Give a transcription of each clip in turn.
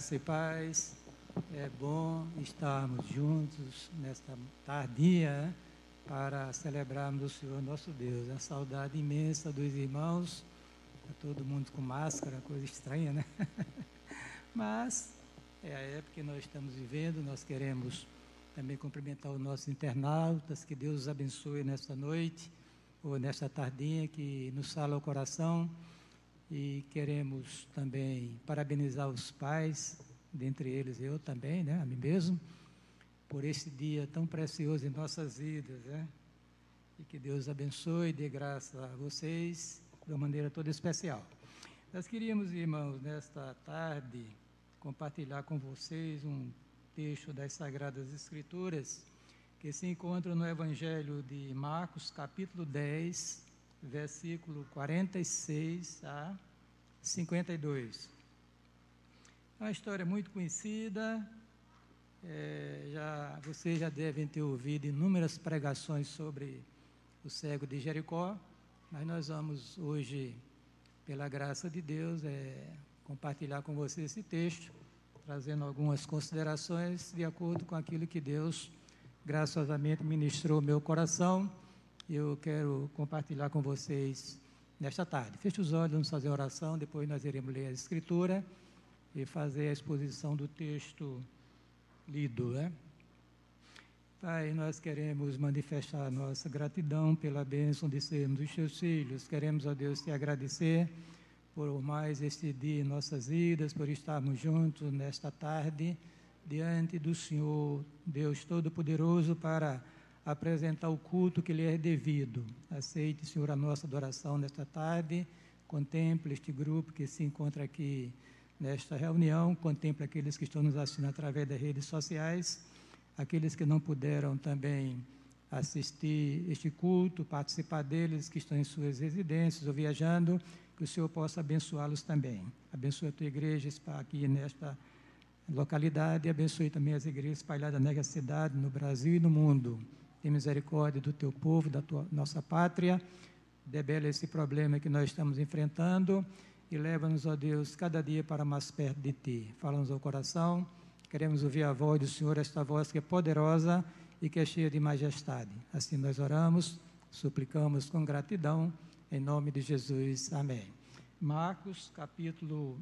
Graça e paz. É bom estarmos juntos nesta tardia né, para celebrarmos o Senhor nosso Deus. A saudade imensa dos irmãos, tá todo mundo com máscara, coisa estranha, né? Mas é a época que nós estamos vivendo, nós queremos também cumprimentar os nossos internautas, que Deus os abençoe nesta noite ou nesta tardinha que nos fala o coração e queremos também parabenizar os pais, dentre eles eu também, né, a mim mesmo, por esse dia tão precioso em nossas vidas, né? E que Deus abençoe e dê graça a vocês de uma maneira toda especial. Nós queríamos, irmãos, nesta tarde, compartilhar com vocês um texto das Sagradas Escrituras que se encontra no Evangelho de Marcos, capítulo 10, versículo 46 a 52. É uma história muito conhecida, é, já, vocês já devem ter ouvido inúmeras pregações sobre o cego de Jericó, mas nós vamos hoje, pela graça de Deus, é, compartilhar com vocês esse texto, trazendo algumas considerações de acordo com aquilo que Deus graciosamente ministrou meu coração. Eu quero compartilhar com vocês nesta tarde. Feche os olhos, vamos fazer a oração, depois nós iremos ler a Escritura e fazer a exposição do texto lido. Né? Pai, nós queremos manifestar nossa gratidão pela bênção de sermos os teus filhos. Queremos, a Deus, te agradecer por mais este dia em nossas vidas, por estarmos juntos nesta tarde diante do Senhor, Deus Todo-Poderoso, para apresentar o culto que lhe é devido. Aceite, Senhor, a nossa adoração nesta tarde. Contemple este grupo que se encontra aqui nesta reunião. Contemple aqueles que estão nos assistindo através das redes sociais. Aqueles que não puderam também assistir este culto, participar deles, que estão em suas residências ou viajando, que o Senhor possa abençoá-los também. Abençoe a tua igreja aqui nesta localidade e abençoe também as igrejas espalhadas nesta cidade, no Brasil e no mundo. Tem misericórdia do teu povo, da tua, nossa pátria. Debela esse problema que nós estamos enfrentando e leva-nos, ó Deus, cada dia para mais perto de ti. Fala-nos ao coração. Queremos ouvir a voz do Senhor, esta voz que é poderosa e que é cheia de majestade. Assim nós oramos, suplicamos com gratidão, em nome de Jesus. Amém. Marcos, capítulo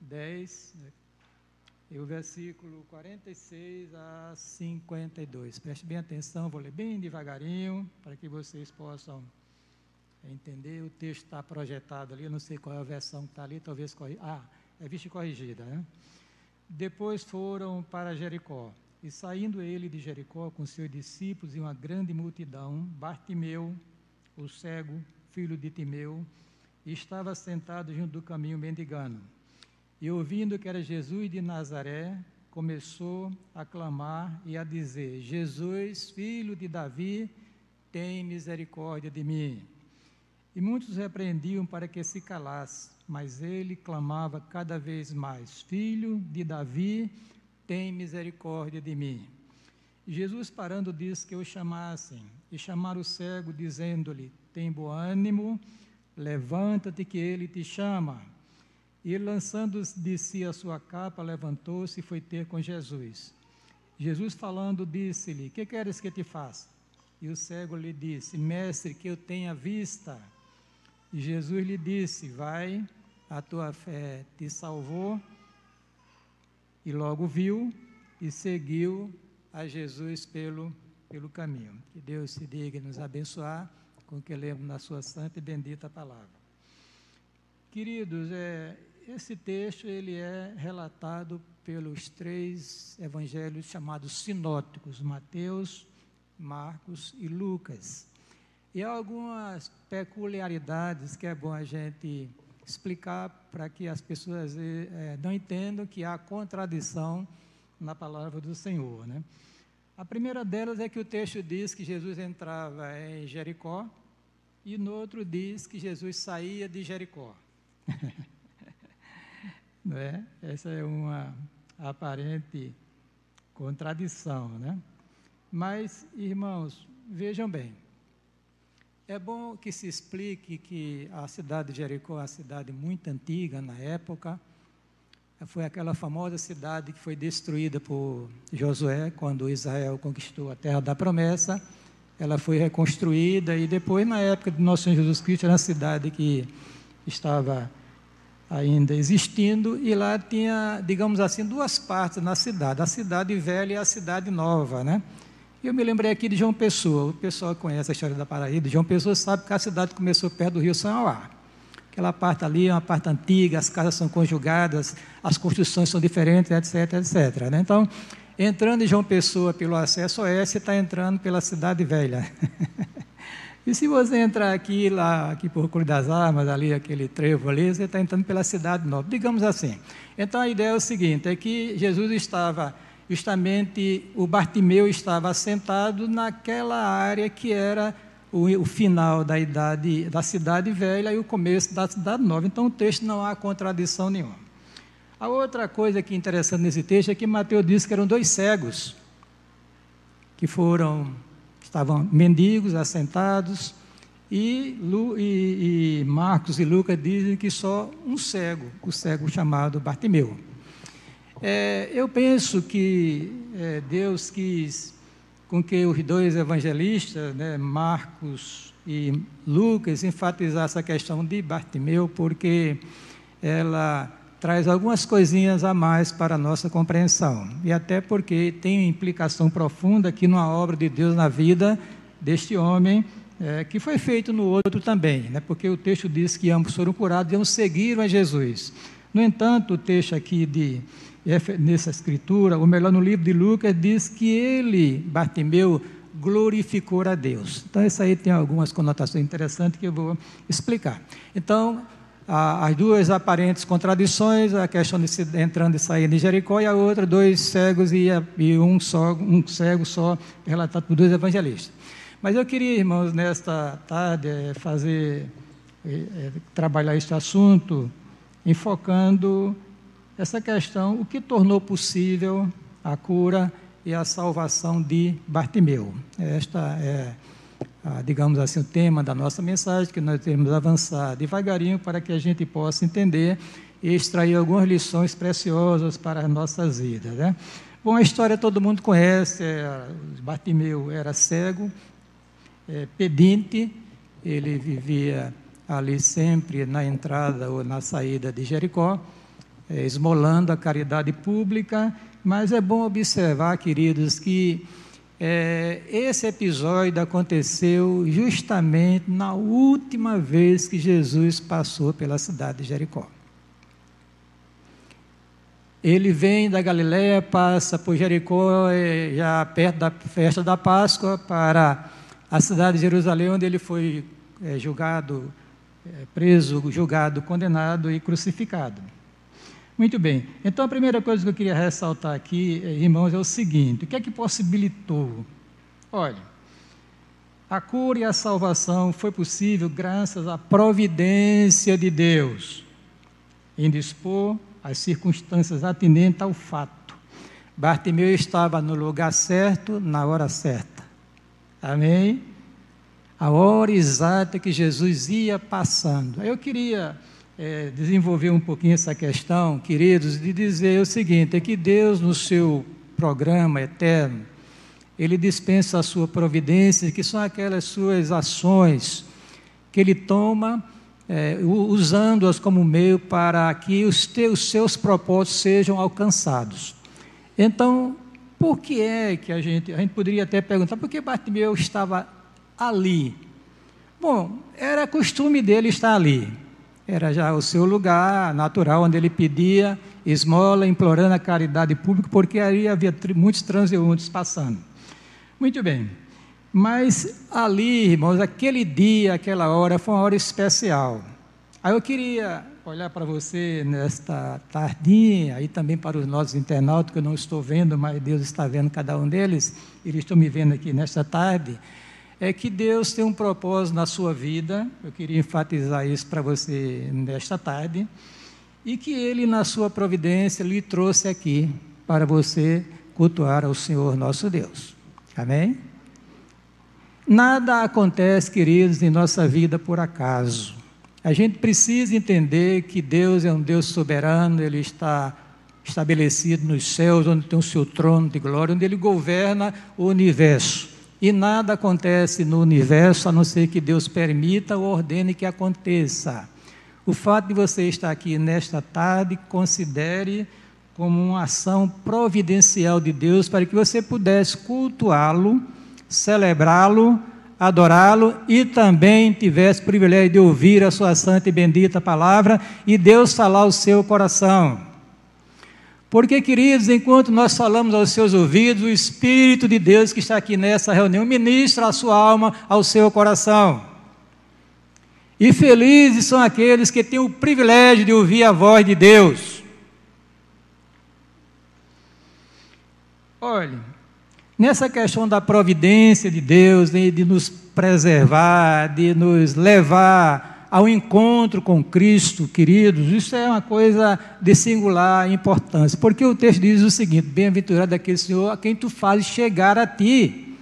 10, e o versículo 46 a 52. Preste bem atenção, vou ler bem devagarinho, para que vocês possam entender. O texto está projetado ali, eu não sei qual é a versão que está ali, talvez. Ah, é vista corrigida, né? Depois foram para Jericó. E saindo ele de Jericó com seus discípulos e uma grande multidão, Bartimeu, o cego, filho de Timeu, estava sentado junto do caminho mendigando. E ouvindo que era Jesus de Nazaré, começou a clamar e a dizer: Jesus, filho de Davi, tem misericórdia de mim. E muitos repreendiam para que se calasse, mas ele clamava cada vez mais: Filho de Davi, tem misericórdia de mim. E Jesus, parando, disse que o chamassem, e chamaram o cego, dizendo-lhe: Tem bom ânimo, levanta-te, que ele te chama. E lançando de si a sua capa, levantou-se e foi ter com Jesus. Jesus falando, disse-lhe: Que queres que te faça? E o cego lhe disse: Mestre, que eu tenha vista. E Jesus lhe disse: Vai, a tua fé te salvou. E logo viu e seguiu a Jesus pelo, pelo caminho. Que Deus se diga nos abençoar com o que lemos na sua santa e bendita palavra. Queridos, é, esse texto ele é relatado pelos três evangelhos chamados sinóticos, Mateus, Marcos e Lucas. E há algumas peculiaridades que é bom a gente explicar para que as pessoas é, não entendam que há contradição na palavra do Senhor. Né? A primeira delas é que o texto diz que Jesus entrava em Jericó e no outro diz que Jesus saía de Jericó. Não é? Essa é uma aparente contradição, né? Mas, irmãos, vejam bem, É bom que se explique que a cidade de Jericó é uma cidade muito antiga na época. Foi aquela famosa cidade que foi destruída por Josué quando Israel conquistou a terra da promessa. Ela foi reconstruída e depois, na época de nosso Senhor Jesus Cristo, era uma cidade que estava ainda existindo e lá tinha, digamos assim, duas partes na cidade, a cidade velha e a cidade nova, né? Eu me lembrei aqui de João Pessoa. O pessoal conhece a história da Paraíba, João Pessoa sabe que a cidade começou perto do Rio São Auá. Aquela parte ali é uma parte antiga, as casas são conjugadas, as construções são diferentes, etc, etc. Né? Então, entrando em João Pessoa pelo acesso oeste, está entrando pela cidade velha. e se você entrar aqui, lá, aqui por Cruz das Armas, ali, aquele trevo ali, você está entrando pela cidade nova, digamos assim. Então, a ideia é o seguinte, é que Jesus estava justamente o Bartimeu estava assentado naquela área que era o, o, final da idade da cidade velha e o começo da cidade nova. Então o texto não há contradição nenhuma. A outra coisa que é interessante nesse texto é que Mateus disse que eram dois cegos que foram estavam mendigos assentados e, e, e Marcos e Lucas dizem que só um cego, o cego chamado Bartimeu. É, eu penso que é, Deus quis com que os dois evangelistas, né, Marcos e Lucas, enfatizassem essa questão de Bartimeu, porque ela traz algumas coisinhas a mais para a nossa compreensão. E até porque tem implicação profunda aqui numa obra de Deus na vida deste homem, é, que foi feito no outro também, né, porque o texto diz que ambos foram curados e ambos seguiram a Jesus. No entanto, o texto aqui de nessa escritura, ou melhor, no livro de Lucas, diz que ele, Bartimeu, glorificou a Deus. Então, isso aí tem algumas conotações interessantes que eu vou explicar. Então, as duas aparentes contradições, a questão de se, entrando e saindo de Jericó, e a outra, dois cegos e, e um, só, um cego só, relatado por dois evangelistas. Mas eu queria, irmãos, nesta tarde, eh, fazer, é, trabalhar este assunto, enfocando essa questão, o que tornou possível a cura e a salvação de Bartimeu. Esta é, a, digamos assim, o tema da nossa mensagem, que nós temos avançar devagarinho para que a gente possa entender e extrair algumas lições preciosas para as nossas vidas. Né? Bom, a história todo mundo conhece, é, Bartimeu era cego, é, pedinte, ele vivia ali sempre na entrada ou na saída de Jericó, é, esmolando a caridade pública, mas é bom observar, queridos, que é, esse episódio aconteceu justamente na última vez que Jesus passou pela cidade de Jericó. Ele vem da Galiléia, passa por Jericó, é, já perto da festa da Páscoa, para a cidade de Jerusalém, onde ele foi é, julgado, é, preso, julgado, condenado e crucificado. Muito bem. Então, a primeira coisa que eu queria ressaltar aqui, eh, irmãos, é o seguinte: o que é que possibilitou? Olha, a cura e a salvação foi possível graças à providência de Deus em dispor as circunstâncias atinentes ao fato. Bartimeu estava no lugar certo, na hora certa. Amém? A hora exata que Jesus ia passando. Eu queria é, desenvolver um pouquinho essa questão, queridos, de dizer o seguinte: é que Deus, no seu programa eterno, Ele dispensa a sua providência, que são aquelas suas ações que Ele toma, é, usando-as como meio para que os, teus, seus propósitos sejam alcançados. Então, por que é que a gente, a gente poderia até perguntar, por que Bartimeu estava ali? Bom, era costume dele estar ali era já o seu lugar natural, onde ele pedia esmola, implorando a caridade pública, porque aí havia muitos transeuntes passando. Muito bem. Mas ali, irmãos, aquele dia, aquela hora, foi uma hora especial. Aí eu queria olhar para você nesta tardinha, e também para os nossos internautas, que eu não estou vendo, mas Deus está vendo cada um deles, eles estão me vendo aqui nesta tarde é que Deus tem um propósito na sua vida, eu queria enfatizar isso para você nesta tarde, e que Ele, na sua providência, lhe trouxe aqui para você cultuar ao Senhor nosso Deus. Amém? Nada acontece, queridos, em nossa vida por acaso. A gente precisa entender que Deus é um Deus soberano, Ele está estabelecido nos céus, onde tem o seu trono de glória, onde Ele governa o universo. E nada acontece no universo a não ser que Deus permita ou ordene que aconteça. O fato de você estar aqui nesta tarde, considere como uma ação providencial de Deus para que você pudesse cultuá-lo, celebrá-lo, adorá-lo e também tivesse o privilégio de ouvir a sua santa e bendita palavra e Deus falar ao seu coração. Porque, queridos, enquanto nós falamos aos seus ouvidos, o Espírito de Deus que está aqui nessa reunião ministra a sua alma ao seu coração. E felizes são aqueles que têm o privilégio de ouvir a voz de Deus. Olhe, nessa questão da providência de Deus, de nos preservar, de nos levar ao encontro com Cristo, queridos, isso é uma coisa de singular importância, porque o texto diz o seguinte: Bem-aventurado aquele Senhor a quem tu fazes chegar a ti.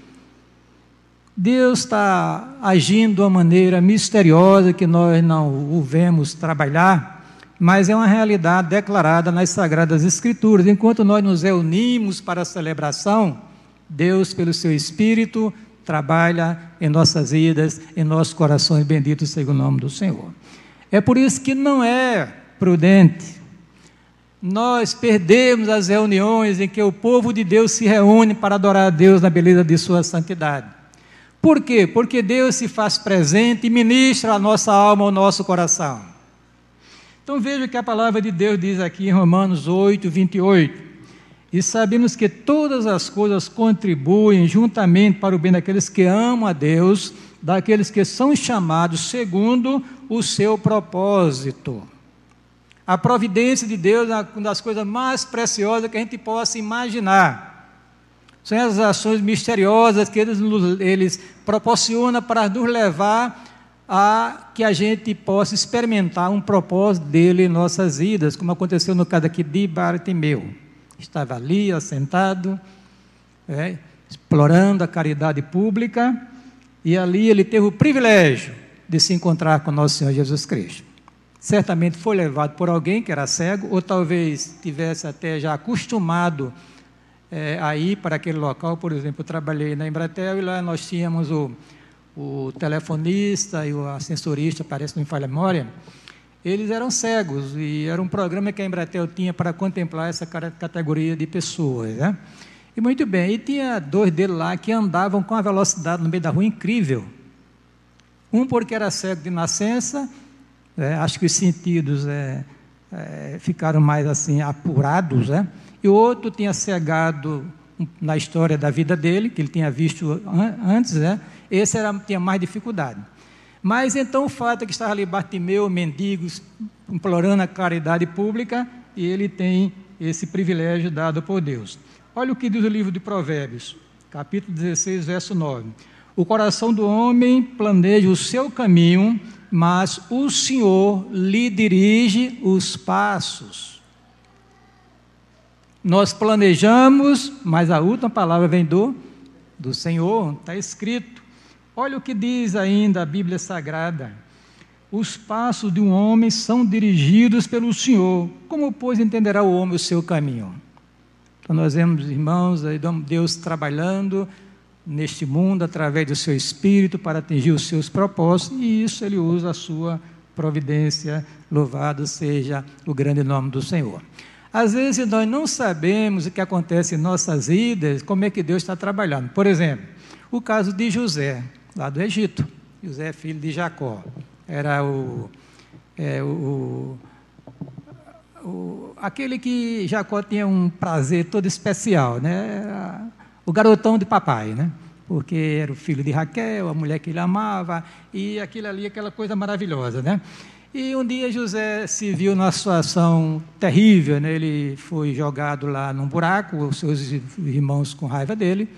Deus está agindo de uma maneira misteriosa que nós não o vemos trabalhar, mas é uma realidade declarada nas Sagradas Escrituras. Enquanto nós nos reunimos para a celebração, Deus, pelo seu Espírito, trabalha em nossas vidas, em nossos corações, bendito seja o nome do Senhor. É por isso que não é prudente nós perdemos as reuniões em que o povo de Deus se reúne para adorar a Deus na beleza de sua santidade. Por quê? Porque Deus se faz presente e ministra a nossa alma, ao nosso coração. Então veja o que a palavra de Deus diz aqui em Romanos 8, 28. E sabemos que todas as coisas contribuem juntamente para o bem daqueles que amam a Deus, daqueles que são chamados segundo o seu propósito. A providência de Deus é uma das coisas mais preciosas que a gente possa imaginar. São as ações misteriosas que eles, eles proporcionam para nos levar a que a gente possa experimentar um propósito dele em nossas vidas, como aconteceu no caso aqui de Bartimeu estava ali, assentado, é, explorando a caridade pública, e ali ele teve o privilégio de se encontrar com nosso Senhor Jesus Cristo. Certamente foi levado por alguém que era cego, ou talvez tivesse até já acostumado é, a ir para aquele local. Por exemplo, eu trabalhei na Embratel e lá nós tínhamos o, o telefonista e o ascensorista, parece não me falha a memória, eles eram cegos e era um programa que a Embratel tinha para contemplar essa categoria de pessoas. Né? E muito bem, e tinha dois deles lá que andavam com a velocidade no meio da rua incrível. Um porque era cego de nascença, é, acho que os sentidos é, é, ficaram mais assim apurados, né? e o outro tinha cegado na história da vida dele, que ele tinha visto antes, né? esse era, tinha mais dificuldade. Mas então o fato é que estava ali Bartimeu, mendigos, implorando a caridade pública, e ele tem esse privilégio dado por Deus. Olha o que diz o livro de Provérbios, capítulo 16, verso 9. O coração do homem planeja o seu caminho, mas o Senhor lhe dirige os passos. Nós planejamos, mas a última palavra vem do, do Senhor, está escrito. Olha o que diz ainda a Bíblia Sagrada. Os passos de um homem são dirigidos pelo Senhor. Como, pois, entenderá o homem o seu caminho? Então, nós vemos, irmãos, Deus trabalhando neste mundo através do seu espírito para atingir os seus propósitos, e isso ele usa a sua providência. Louvado seja o grande nome do Senhor. Às vezes nós não sabemos o que acontece em nossas vidas, como é que Deus está trabalhando. Por exemplo, o caso de José lá do Egito. José filho de Jacó. Era o, é, o, o, aquele que Jacó tinha um prazer todo especial, né? O garotão de papai, né? Porque era o filho de Raquel, a mulher que ele amava, e aquilo ali, aquela coisa maravilhosa, né? E um dia José se viu numa situação terrível, né? ele foi jogado lá num buraco, os seus irmãos com raiva dele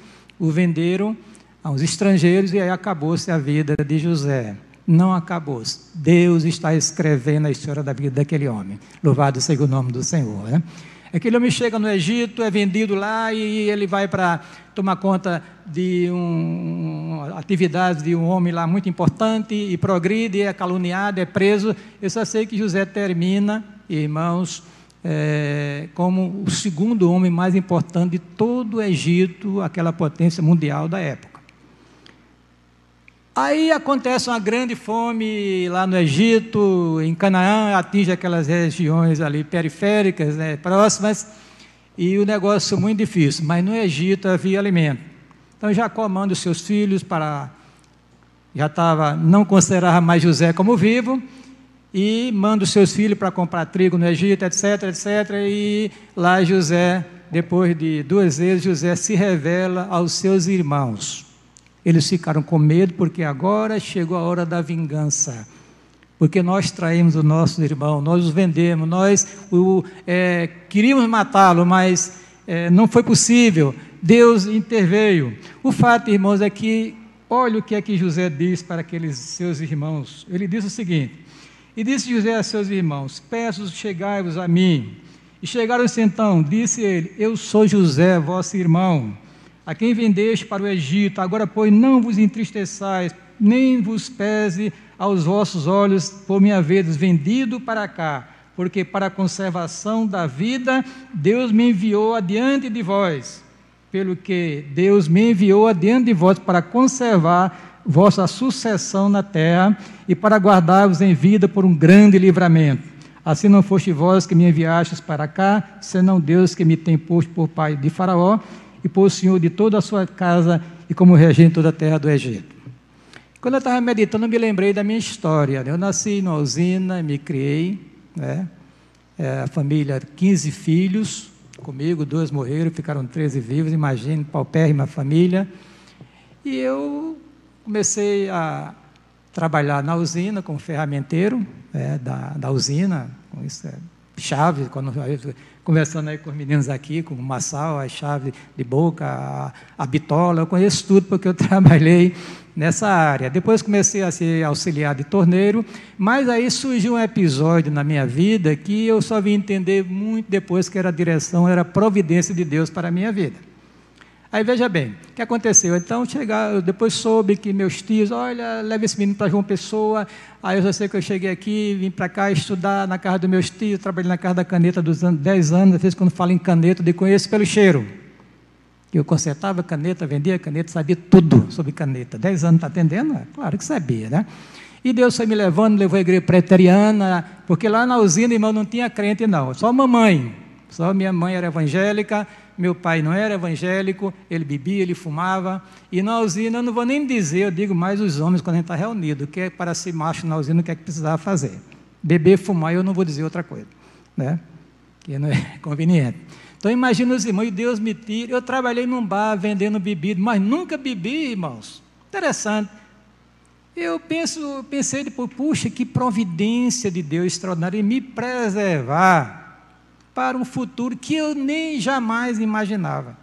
o venderam aos estrangeiros e aí acabou-se a vida de José. Não acabou. -se. Deus está escrevendo a história da vida daquele homem. Louvado seja o nome do Senhor. Né? Aquele homem chega no Egito, é vendido lá e ele vai para tomar conta de um, atividades de um homem lá muito importante e progride, é caluniado, é preso. Eu só sei que José termina, irmãos, é, como o segundo homem mais importante de todo o Egito, aquela potência mundial da época. Aí acontece uma grande fome lá no Egito, em Canaã, atinge aquelas regiões ali periféricas, né, próximas, e o negócio muito difícil. Mas no Egito havia alimento. Então Jacó manda os seus filhos para. Já estava, não considerava mais José como vivo, e manda os seus filhos para comprar trigo no Egito, etc, etc. E lá José, depois de duas vezes, José se revela aos seus irmãos. Eles ficaram com medo porque agora chegou a hora da vingança. Porque nós traímos o nosso irmão, nós os vendemos, nós o, é, queríamos matá-lo, mas é, não foi possível. Deus interveio. O fato, irmãos, é que, olha o que é que José diz para aqueles seus irmãos. Ele diz o seguinte: E disse José a seus irmãos: Peço, chegai-vos a mim. E chegaram-se então, disse ele: Eu sou José, vosso irmão a quem vendeste para o Egito, agora, pois, não vos entristeçais, nem vos pese aos vossos olhos por me haveres vendido para cá, porque para a conservação da vida Deus me enviou adiante de vós, pelo que Deus me enviou adiante de vós para conservar vossa sucessão na terra e para guardar-vos em vida por um grande livramento. Assim não foste vós que me enviastes para cá, senão Deus que me tem posto por pai de Faraó, e por senhor de toda a sua casa e como regente toda a terra do Egito. Quando eu estava meditando, me lembrei da minha história. Né? Eu nasci numa usina, me criei, né? É, a família, 15 filhos, comigo, dois morreram, ficaram 13 vivos, imagine, paupérrima família. E eu comecei a trabalhar na usina como ferramenteiro é, da, da usina, com isso, é, chave, quando conversando aí com os meninos aqui, com o Massal, a chave de boca, a, a bitola, eu conheço tudo porque eu trabalhei nessa área. Depois comecei a ser auxiliar de torneiro, mas aí surgiu um episódio na minha vida que eu só vim entender muito depois que era a direção, era providência de Deus para a minha vida. Aí veja bem, o que aconteceu? Então, chegar, depois soube que meus tios, olha, leva esse menino para João Pessoa. Aí eu já sei que eu cheguei aqui, vim para cá estudar na casa dos meus tios, trabalhei na casa da caneta dos anos, 10 anos, às vezes quando falo em caneta, eu conheço pelo cheiro. Eu consertava caneta, vendia caneta, sabia tudo sobre caneta. 10 anos está atendendo? É, claro que sabia, né? E Deus foi me levando, levou a igreja preteriana, porque lá na usina, irmão, não tinha crente não, só mamãe. Só minha mãe era evangélica, meu pai não era evangélico, ele bebia, ele fumava. E na usina, eu não vou nem dizer, eu digo mais os homens quando a gente está reunido, que é para ser macho na usina, o que é que precisava fazer. Beber, fumar, eu não vou dizer outra coisa, né? que não é conveniente. Então imagina os irmãos, Deus me tira. Eu trabalhei num bar vendendo bebida, mas nunca bebi, irmãos. Interessante. Eu penso, pensei depois, puxa, que providência de Deus extraordinária em me preservar para um futuro que eu nem jamais imaginava.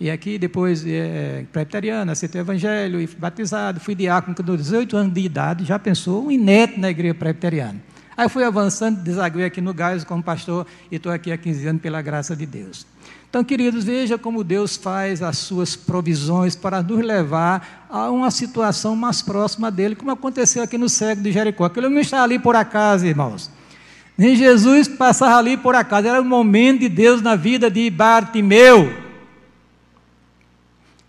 E aqui, depois, é, presbiteriano, aceitei o evangelho, e fui batizado, fui diácono com 18 anos de idade, já pensou, um inédito na igreja presbiteriana. Aí fui avançando, desaguei aqui no Gás como pastor, e estou aqui há 15 anos pela graça de Deus. Então, queridos, veja como Deus faz as suas provisões para nos levar a uma situação mais próxima dele, como aconteceu aqui no cego de Jericó. Aquilo não está ali por acaso, irmãos. Nem Jesus passava ali por acaso, era o momento de Deus na vida de Bartimeu.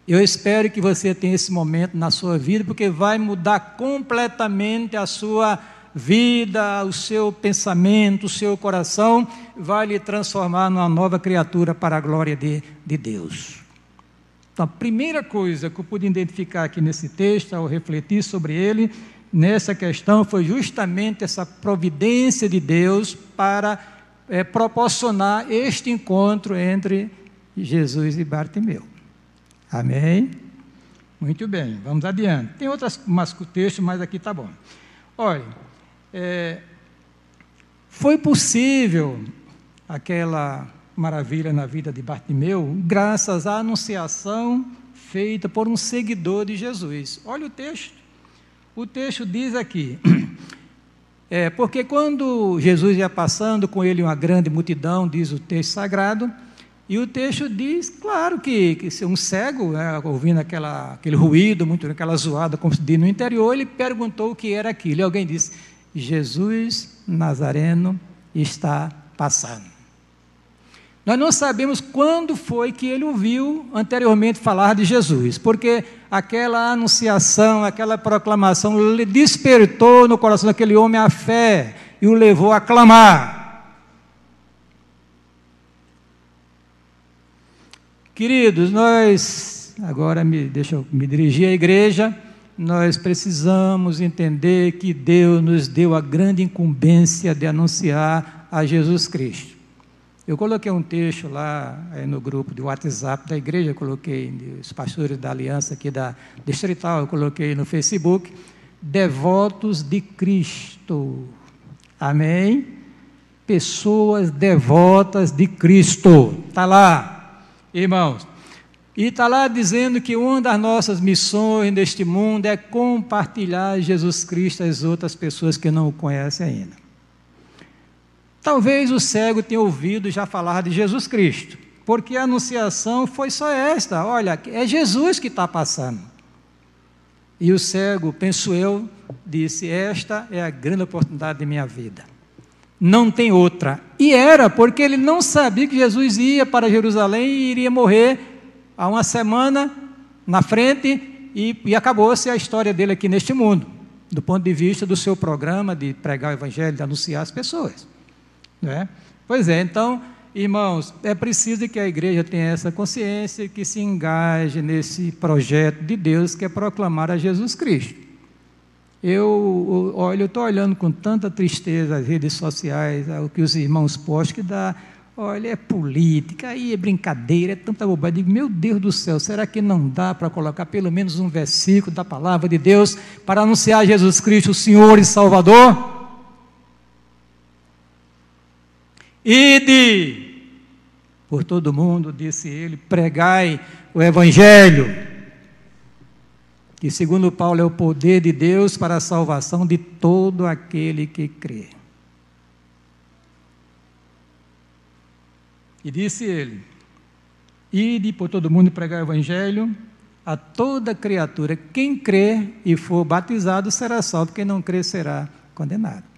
Eu espero que você tenha esse momento na sua vida, porque vai mudar completamente a sua vida, o seu pensamento, o seu coração, vai lhe transformar numa nova criatura para a glória de, de Deus. Então, a primeira coisa que eu pude identificar aqui nesse texto, ao refletir sobre ele, nessa questão foi justamente essa providência de Deus para é, proporcionar este encontro entre Jesus e Bartimeu. Amém? Muito bem, vamos adiante. Tem outros textos, mas aqui está bom. Olha, é, foi possível aquela maravilha na vida de Bartimeu graças à anunciação feita por um seguidor de Jesus. Olha o texto. O texto diz aqui: É, porque quando Jesus ia passando com ele uma grande multidão, diz o texto sagrado, e o texto diz, claro, que, que um cego, né, ouvindo aquela, aquele ruído, muito, aquela zoada, como se diz no interior, ele perguntou o que era aquilo. E alguém disse: Jesus Nazareno está passando. Nós não sabemos quando foi que ele ouviu anteriormente falar de Jesus, porque aquela anunciação, aquela proclamação lhe despertou no coração daquele homem a fé e o levou a clamar. Queridos, nós, agora me, deixa eu me dirigir à igreja, nós precisamos entender que Deus nos deu a grande incumbência de anunciar a Jesus Cristo. Eu coloquei um texto lá no grupo de WhatsApp da igreja, coloquei os pastores da aliança aqui da distrital, eu coloquei no Facebook, devotos de Cristo. Amém? Pessoas devotas de Cristo. Está lá, irmãos. E está lá dizendo que uma das nossas missões neste mundo é compartilhar Jesus Cristo às outras pessoas que não o conhecem ainda. Talvez o cego tenha ouvido já falar de Jesus Cristo, porque a anunciação foi só esta: olha, é Jesus que está passando. E o cego, penso eu, disse: Esta é a grande oportunidade de minha vida. Não tem outra. E era, porque ele não sabia que Jesus ia para Jerusalém e iria morrer há uma semana na frente, e, e acabou-se a história dele aqui neste mundo, do ponto de vista do seu programa de pregar o Evangelho, de anunciar as pessoas. Né? Pois é, então, irmãos, é preciso que a igreja tenha essa consciência, que se engaje nesse projeto de Deus que é proclamar a Jesus Cristo. Eu, olha, eu estou olhando com tanta tristeza as redes sociais, o que os irmãos postam, que dá, olha, é política, aí é brincadeira, é tanta bobagem. Digo, meu Deus do céu, será que não dá para colocar pelo menos um versículo da palavra de Deus para anunciar Jesus Cristo, o Senhor e Salvador? Ide por todo mundo, disse ele, pregai o Evangelho, que segundo Paulo é o poder de Deus para a salvação de todo aquele que crê. E disse ele: Ide por todo mundo pregar o Evangelho a toda criatura. Quem crê e for batizado será salvo, quem não crê será condenado.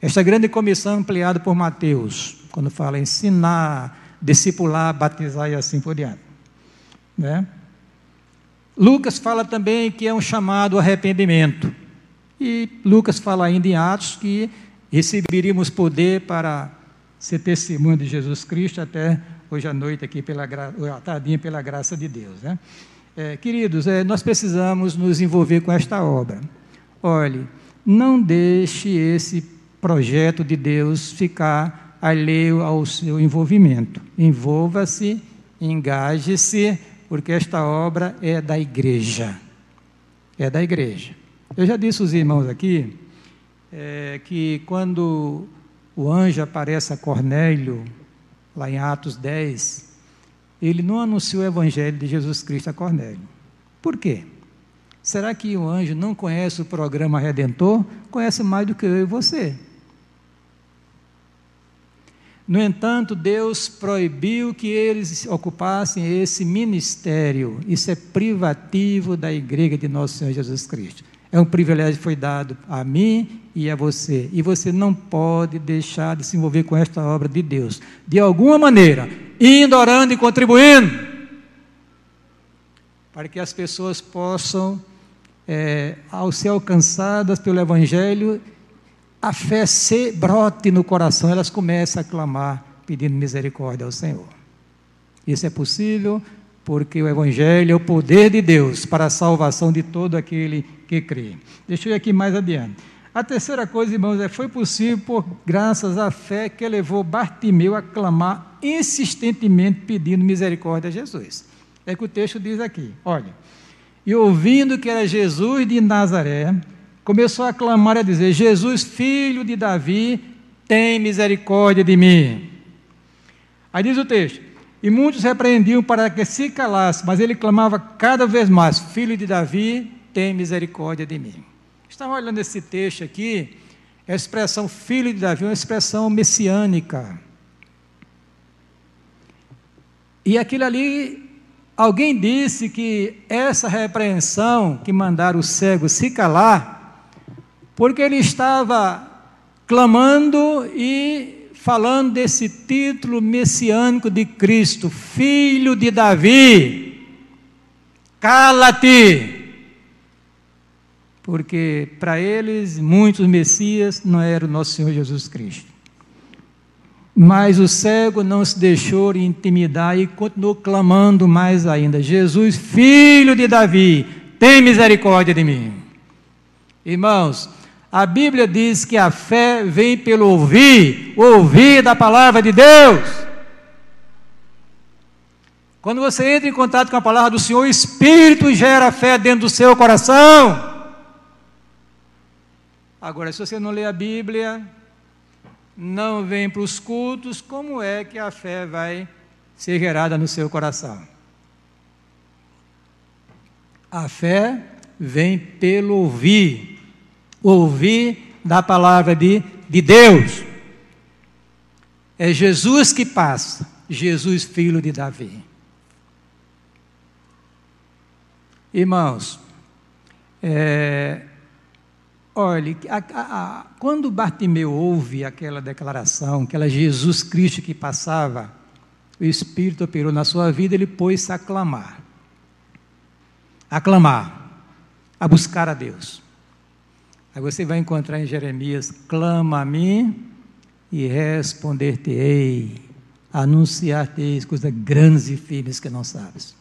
Esta grande comissão ampliada por Mateus, quando fala ensinar, discipular, batizar e assim por diante. Né? Lucas fala também que é um chamado arrependimento. E Lucas fala ainda em Atos que receberíamos poder para ser testemunho de Jesus Cristo até hoje à noite aqui pela à tardinha pela graça de Deus, né? É, queridos, é, nós precisamos nos envolver com esta obra. Olhe, não deixe esse projeto de Deus ficar alheio ao seu envolvimento. Envolva-se, engaje-se, porque esta obra é da igreja. É da igreja. Eu já disse aos irmãos aqui é, que quando o anjo aparece a Cornélio, lá em Atos 10, ele não anunciou o evangelho de Jesus Cristo a Cornélio. Por quê? Será que o anjo não conhece o programa redentor? Conhece mais do que eu e você. No entanto, Deus proibiu que eles ocupassem esse ministério. Isso é privativo da igreja de nosso Senhor Jesus Cristo. É um privilégio que foi dado a mim e a você. E você não pode deixar de se envolver com esta obra de Deus. De alguma maneira, indo, orando e contribuindo. Para que as pessoas possam, é, ao ser alcançadas pelo Evangelho, a fé se brote no coração, elas começam a clamar, pedindo misericórdia ao Senhor. Isso é possível porque o Evangelho é o poder de Deus para a salvação de todo aquele que crê. Deixa eu ir aqui mais adiante. A terceira coisa, irmãos, é foi possível por graças à fé que levou Bartimeu a clamar insistentemente pedindo misericórdia a Jesus. É que o texto diz aqui, olha, e ouvindo que era Jesus de Nazaré, começou a clamar e a dizer: Jesus, filho de Davi, tem misericórdia de mim. Aí diz o texto: E muitos repreendiam para que se calasse, mas ele clamava cada vez mais: Filho de Davi, tem misericórdia de mim. Estava olhando esse texto aqui, A expressão filho de Davi é uma expressão messiânica. E aquilo ali, alguém disse que essa repreensão que mandaram o cego se calar, porque ele estava clamando e falando desse título messiânico de Cristo, filho de Davi. Cala-te! porque para eles muitos Messias não era o nosso Senhor Jesus Cristo. Mas o cego não se deixou intimidar e continuou clamando mais ainda: Jesus, filho de Davi, tem misericórdia de mim. Irmãos, a Bíblia diz que a fé vem pelo ouvir, ouvir da palavra de Deus. Quando você entra em contato com a palavra do Senhor, o Espírito gera fé dentro do seu coração. Agora, se você não lê a Bíblia, não vem para os cultos, como é que a fé vai ser gerada no seu coração? A fé vem pelo ouvir, ouvir da palavra de, de Deus. É Jesus que passa, Jesus, filho de Davi. Irmãos, é, Olhe, a, a, a, quando Bartimeu ouve aquela declaração, aquela Jesus Cristo que passava, o Espírito operou na sua vida, ele pôs-se a clamar. A clamar, a buscar a Deus. Aí você vai encontrar em Jeremias: clama a mim e responder-te-ei, anunciar-te-eis coisas grandes e firmes que não sabes.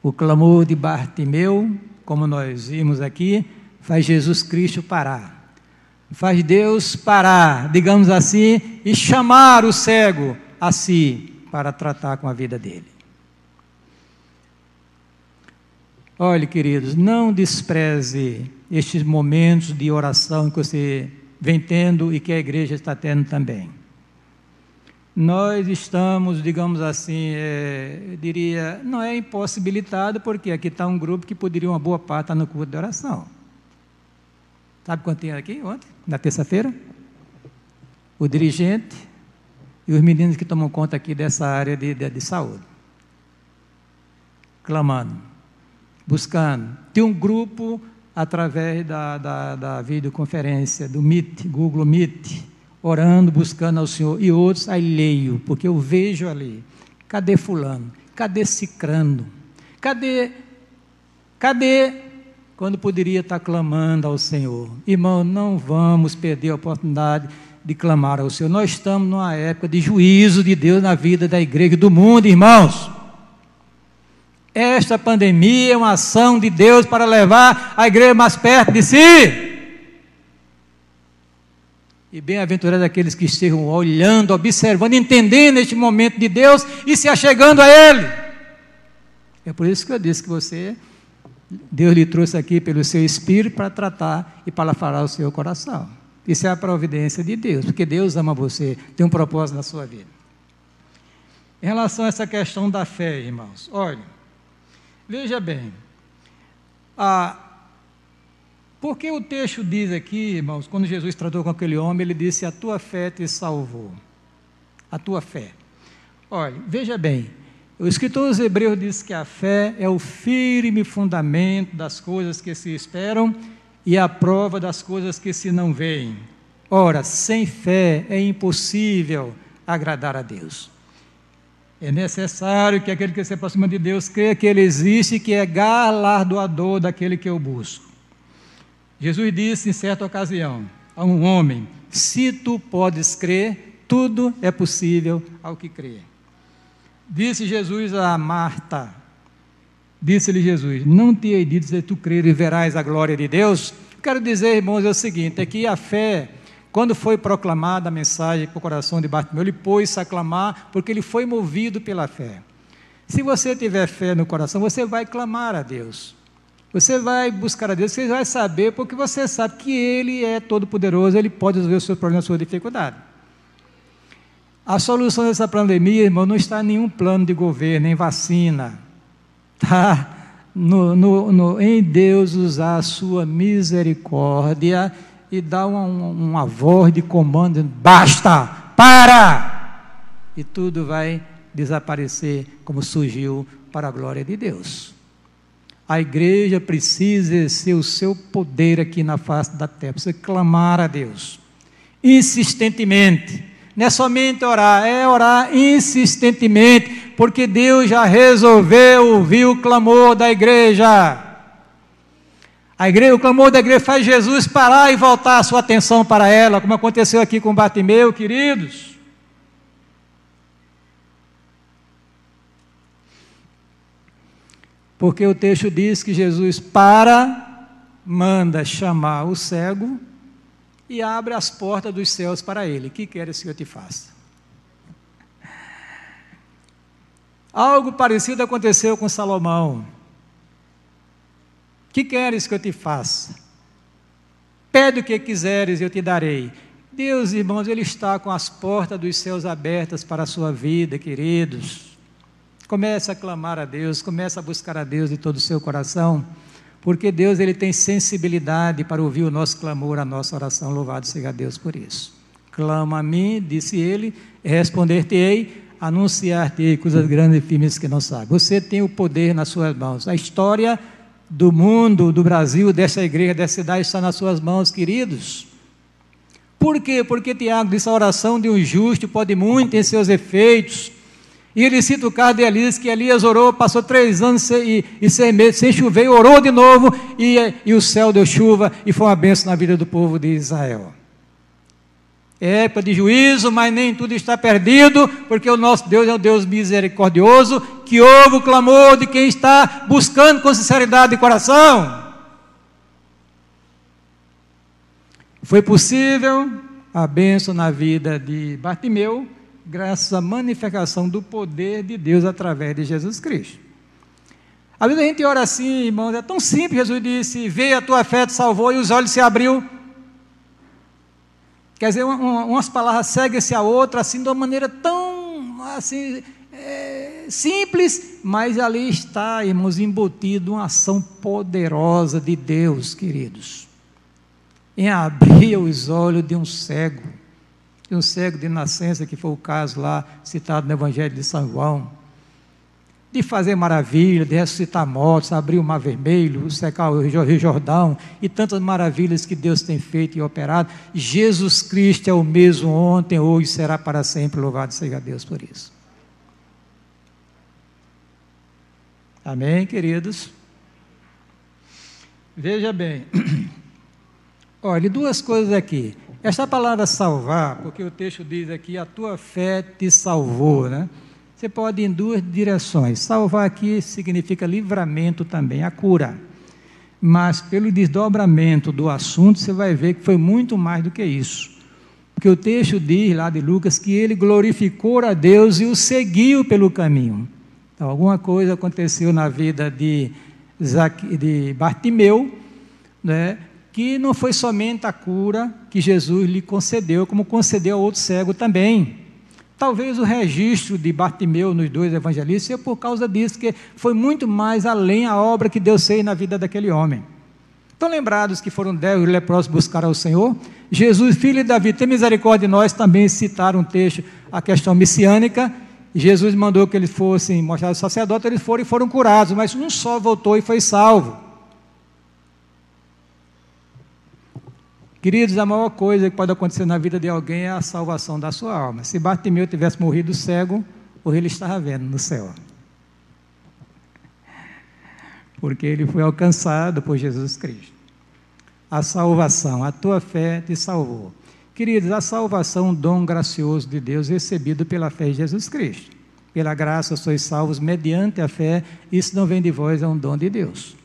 O clamor de Bartimeu, como nós vimos aqui, faz Jesus Cristo parar. Faz Deus parar, digamos assim, e chamar o cego a si para tratar com a vida dele. Olhe, queridos, não despreze estes momentos de oração que você vem tendo e que a igreja está tendo também. Nós estamos, digamos assim, é, diria, não é impossibilitado, porque aqui está um grupo que poderia uma boa parte estar no culto de oração. Sabe quanto tinha aqui ontem, na terça-feira? O dirigente e os meninos que tomam conta aqui dessa área de, de, de saúde. Clamando, buscando. Tem um grupo através da, da, da videoconferência, do Meet, Google Meet, orando, buscando ao Senhor. E outros aí leio, porque eu vejo ali. Cadê fulano? Cadê cicrando? Cadê? Cadê quando poderia estar clamando ao Senhor. Irmão, não vamos perder a oportunidade de clamar ao Senhor. Nós estamos numa época de juízo de Deus na vida da igreja e do mundo, irmãos. Esta pandemia é uma ação de Deus para levar a igreja mais perto de si. E bem-aventurado aqueles que estejam olhando, observando, entendendo este momento de Deus e se achegando a Ele. É por isso que eu disse que você Deus lhe trouxe aqui pelo seu espírito para tratar e para falar o seu coração. Isso é a providência de Deus, porque Deus ama você, tem um propósito na sua vida. Em relação a essa questão da fé, irmãos, olha, veja bem, a, porque o texto diz aqui, irmãos, quando Jesus tratou com aquele homem, ele disse: A tua fé te salvou. A tua fé. Olha, veja bem, o escritor dos Hebreus diz que a fé é o firme fundamento das coisas que se esperam e a prova das coisas que se não veem. Ora, sem fé é impossível agradar a Deus. É necessário que aquele que se aproxima de Deus creia que Ele existe e que é galardoador daquele que eu busco. Jesus disse em certa ocasião a um homem: Se tu podes crer, tudo é possível ao que crê. Disse Jesus a Marta, disse-lhe Jesus, não te hei dito se tu crer e verás a glória de Deus? Quero dizer, irmãos, é o seguinte, é que a fé, quando foi proclamada a mensagem para o coração de Bartimeu, ele pôs-se a clamar, porque ele foi movido pela fé. Se você tiver fé no coração, você vai clamar a Deus. Você vai buscar a Deus, você vai saber, porque você sabe que Ele é todo-poderoso, Ele pode resolver os seus problemas, a sua dificuldade. A solução dessa pandemia, irmão, não está em nenhum plano de governo, em vacina. Está no, no, no, em Deus usar a sua misericórdia e dá uma, uma voz de comando: basta, para! E tudo vai desaparecer como surgiu para a glória de Deus. A igreja precisa exercer o seu poder aqui na face da terra, precisa clamar a Deus insistentemente. Não é somente orar, é orar insistentemente, porque Deus já resolveu ouvir o clamor da igreja. A igreja, o clamor da igreja faz Jesus parar e voltar a sua atenção para ela, como aconteceu aqui com Bartimeu, queridos. Porque o texto diz que Jesus para, manda chamar o cego e abre as portas dos céus para ele. Que queres que eu te faça? Algo parecido aconteceu com Salomão. Que queres que eu te faça? Pede o que quiseres e eu te darei. Deus, irmãos, Ele está com as portas dos céus abertas para a sua vida, queridos. Comece a clamar a Deus, comece a buscar a Deus de todo o seu coração porque Deus ele tem sensibilidade para ouvir o nosso clamor, a nossa oração. Louvado seja Deus por isso. Clama a mim, disse ele, responder-te-ei, anunciar-te-ei coisas grandes e firmes que não sabe. Você tem o poder nas suas mãos. A história do mundo, do Brasil, dessa igreja, dessa cidade está nas suas mãos, queridos. Por quê? Porque Tiago disse: a oração de um justo pode muito em seus efeitos. E ele cita o caso de Elias, que Elias orou, passou três anos e, e sem chover, orou de novo, e, e o céu deu chuva, e foi uma bênção na vida do povo de Israel. É época de juízo, mas nem tudo está perdido, porque o nosso Deus é um Deus misericordioso, que ouve o clamor de quem está buscando com sinceridade de coração. Foi possível a bênção na vida de Bartimeu, graças à manifestação do poder de Deus através de Jesus Cristo. Às vezes a gente ora assim, irmãos, é tão simples, Jesus disse, veio a tua fé, te salvou, e os olhos se abriu. Quer dizer, uma, umas palavras seguem-se a outra, assim, de uma maneira tão, assim, é, simples, mas ali está, irmãos, embutido uma ação poderosa de Deus, queridos, em abrir os olhos de um cego de um cego de nascença, que foi o caso lá citado no Evangelho de São João, de fazer maravilha, de ressuscitar mortos, abrir o mar vermelho, secar o Rio Jordão e tantas maravilhas que Deus tem feito e operado. Jesus Cristo é o mesmo ontem, hoje será para sempre. Louvado seja Deus por isso. Amém, queridos? Veja bem. Olha, duas coisas aqui. Esta palavra salvar, porque o texto diz aqui, a tua fé te salvou, né? Você pode ir em duas direções. Salvar aqui significa livramento também, a cura. Mas pelo desdobramento do assunto, você vai ver que foi muito mais do que isso. Porque o texto diz lá de Lucas que ele glorificou a Deus e o seguiu pelo caminho. Então, alguma coisa aconteceu na vida de, de Bartimeu, né? Que não foi somente a cura que Jesus lhe concedeu, como concedeu a outro cego também. Talvez o registro de Bartimeu nos dois evangelistas seja por causa disso, que foi muito mais além a obra que Deus fez na vida daquele homem. Estão lembrados que foram dez leprosos buscar ao Senhor? Jesus, filho de Davi, tem misericórdia de nós, também citaram um texto, a questão messiânica. Jesus mandou que eles fossem mostrar ao sacerdote, eles foram e foram curados, mas um só voltou e foi salvo. Queridos, a maior coisa que pode acontecer na vida de alguém é a salvação da sua alma. Se Bartimeu tivesse morrido cego, hoje ele estava vendo no céu. Porque ele foi alcançado por Jesus Cristo. A salvação, a tua fé te salvou. Queridos, a salvação é um dom gracioso de Deus recebido pela fé em Jesus Cristo. Pela graça sois salvos mediante a fé, isso não vem de vós, é um dom de Deus.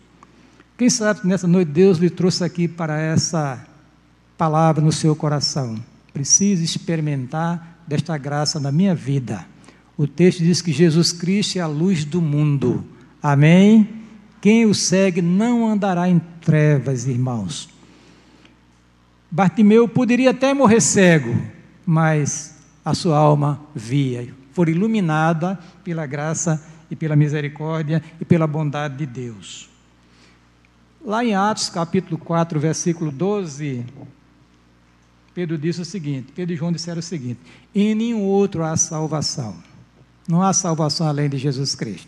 Quem sabe nessa noite Deus lhe trouxe aqui para essa palavra no seu coração. Preciso experimentar desta graça na minha vida. O texto diz que Jesus Cristo é a luz do mundo. Amém? Quem o segue não andará em trevas, irmãos. Bartimeu poderia até morrer cego, mas a sua alma via, foi iluminada pela graça e pela misericórdia e pela bondade de Deus. Lá em Atos capítulo 4, versículo 12, Pedro disse o seguinte: Pedro e João disseram o seguinte: em nenhum outro há salvação. Não há salvação além de Jesus Cristo.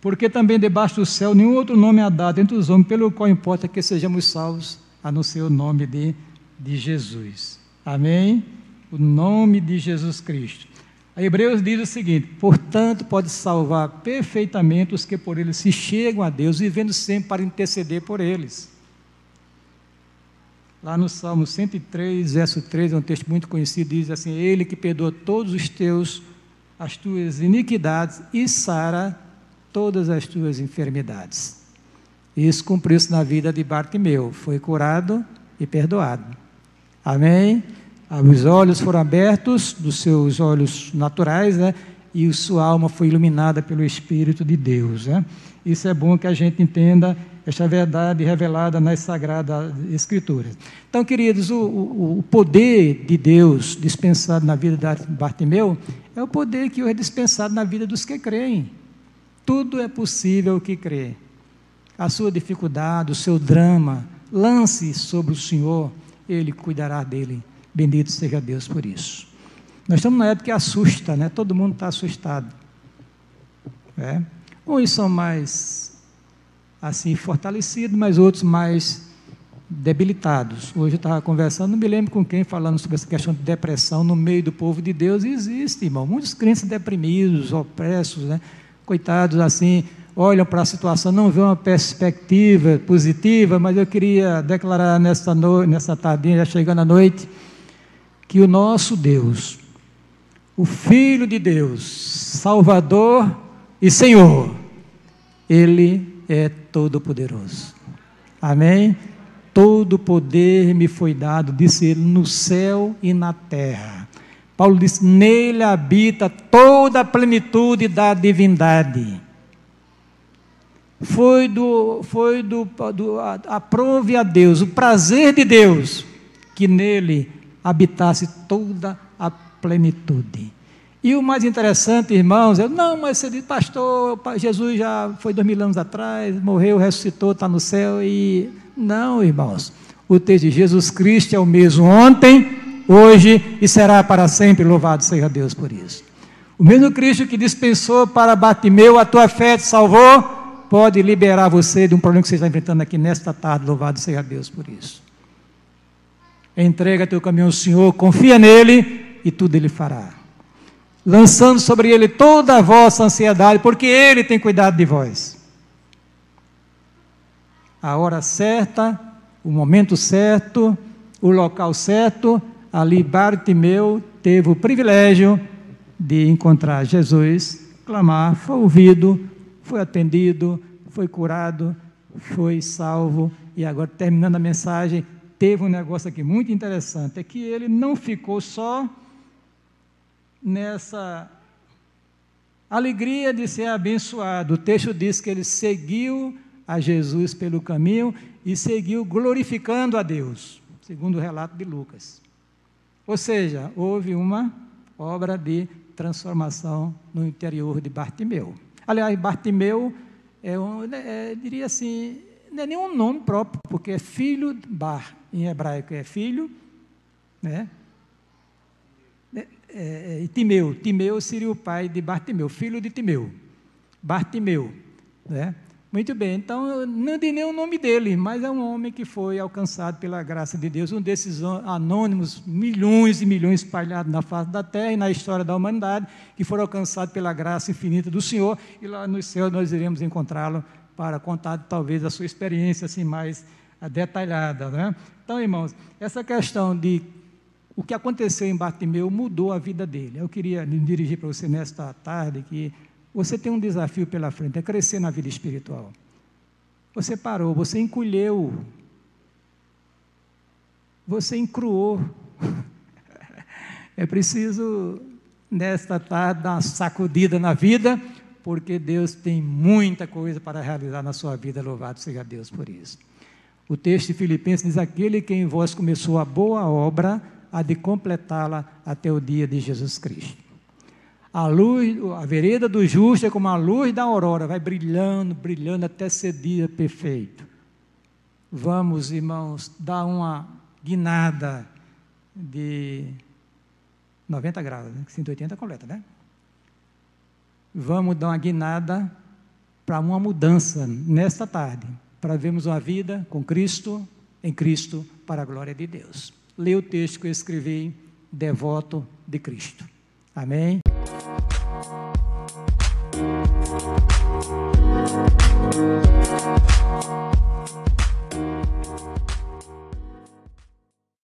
Porque também debaixo do céu nenhum outro nome há dado entre os homens, pelo qual importa que sejamos salvos, a não ser o nome de, de Jesus. Amém? O nome de Jesus Cristo. A Hebreus diz o seguinte: portanto, pode salvar perfeitamente os que por ele se chegam a Deus, vivendo sempre para interceder por eles. Lá no Salmo 103, verso 3, é um texto muito conhecido, diz assim: Ele que perdoa todos os teus, as tuas iniquidades e sara todas as tuas enfermidades. Isso cumpriu-se na vida de Bartimeu, foi curado e perdoado. Amém? Os olhos foram abertos, dos seus olhos naturais, né? e sua alma foi iluminada pelo Espírito de Deus. Né? Isso é bom que a gente entenda esta verdade revelada nas Sagradas Escrituras. Então, queridos, o, o, o poder de Deus dispensado na vida de Bartimeu é o poder que é dispensado na vida dos que creem. Tudo é possível que crê. A sua dificuldade, o seu drama, lance sobre o Senhor, Ele cuidará dele. Bendito seja Deus por isso. Nós estamos na época que assusta, né? Todo mundo está assustado. É? Uns são mais assim fortalecidos, mas outros mais debilitados. Hoje eu estava conversando, não me lembro com quem, falando sobre essa questão de depressão no meio do povo de Deus. E existe, irmão. Muitos crentes deprimidos, opressos, né? coitados assim, olham para a situação, não vê uma perspectiva positiva, mas eu queria declarar nessa, no... nessa tardinha, já chegando à noite, que o nosso Deus, o Filho de Deus, Salvador e Senhor, Ele é todo-poderoso. Amém? Todo poder me foi dado, disse ele, no céu e na terra. Paulo disse: nele habita toda a plenitude da divindade. Foi do, foi do, do aprove a Deus, o prazer de Deus, que nele habitasse toda a plenitude. E o mais interessante, irmãos, é, não, mas você diz, pastor, Jesus já foi dois mil anos atrás, morreu, ressuscitou, está no céu, e não, irmãos, o texto de Jesus Cristo é o mesmo ontem, hoje e será para sempre, louvado seja Deus por isso. O mesmo Cristo que dispensou para Batimeu, a tua fé te salvou, pode liberar você de um problema que você está enfrentando aqui nesta tarde, louvado seja Deus por isso. Entrega teu caminho ao Senhor, confia nele e tudo ele fará. Lançando sobre ele toda a vossa ansiedade, porque ele tem cuidado de vós. A hora certa, o momento certo, o local certo, ali Bartimeu teve o privilégio de encontrar Jesus, clamar, foi ouvido, foi atendido, foi curado, foi salvo. E agora, terminando a mensagem, teve um negócio aqui muito interessante, é que ele não ficou só nessa alegria de ser abençoado. O texto diz que ele seguiu a Jesus pelo caminho e seguiu glorificando a Deus, segundo o relato de Lucas. Ou seja, houve uma obra de transformação no interior de Bartimeu. Aliás, Bartimeu é, um, é diria assim, não é nenhum nome próprio, porque é filho Bar, em hebraico é filho, né? É, é, Timeu, Timeu seria o pai de Bartimeu, filho de Timeu, Bartimeu, né? Muito bem, então não dei nem o nome dele, mas é um homem que foi alcançado pela graça de Deus, um desses anônimos, milhões e milhões espalhados na face da terra e na história da humanidade, que foram alcançados pela graça infinita do Senhor, e lá no céu nós iremos encontrá-lo para contar talvez a sua experiência assim mais detalhada. Né? Então, irmãos, essa questão de o que aconteceu em Bartimeu mudou a vida dele. Eu queria me dirigir para você nesta tarde que você tem um desafio pela frente, é crescer na vida espiritual. Você parou, você encolheu, você encruou. É preciso, nesta tarde, dar uma sacudida na vida, porque Deus tem muita coisa para realizar na sua vida. Louvado seja Deus por isso. O texto de Filipenses diz: Aquele que em vós começou a boa obra, a de completá-la até o dia de Jesus Cristo. A luz, a vereda do justo é como a luz da aurora, vai brilhando, brilhando até ser dia perfeito. Vamos, irmãos, dar uma guinada de 90 graus, né? 180 coleta, né? Vamos dar uma guinada para uma mudança nesta tarde, para vermos uma vida com Cristo, em Cristo, para a glória de Deus lê o texto que eu escrevi, devoto de Cristo. Amém?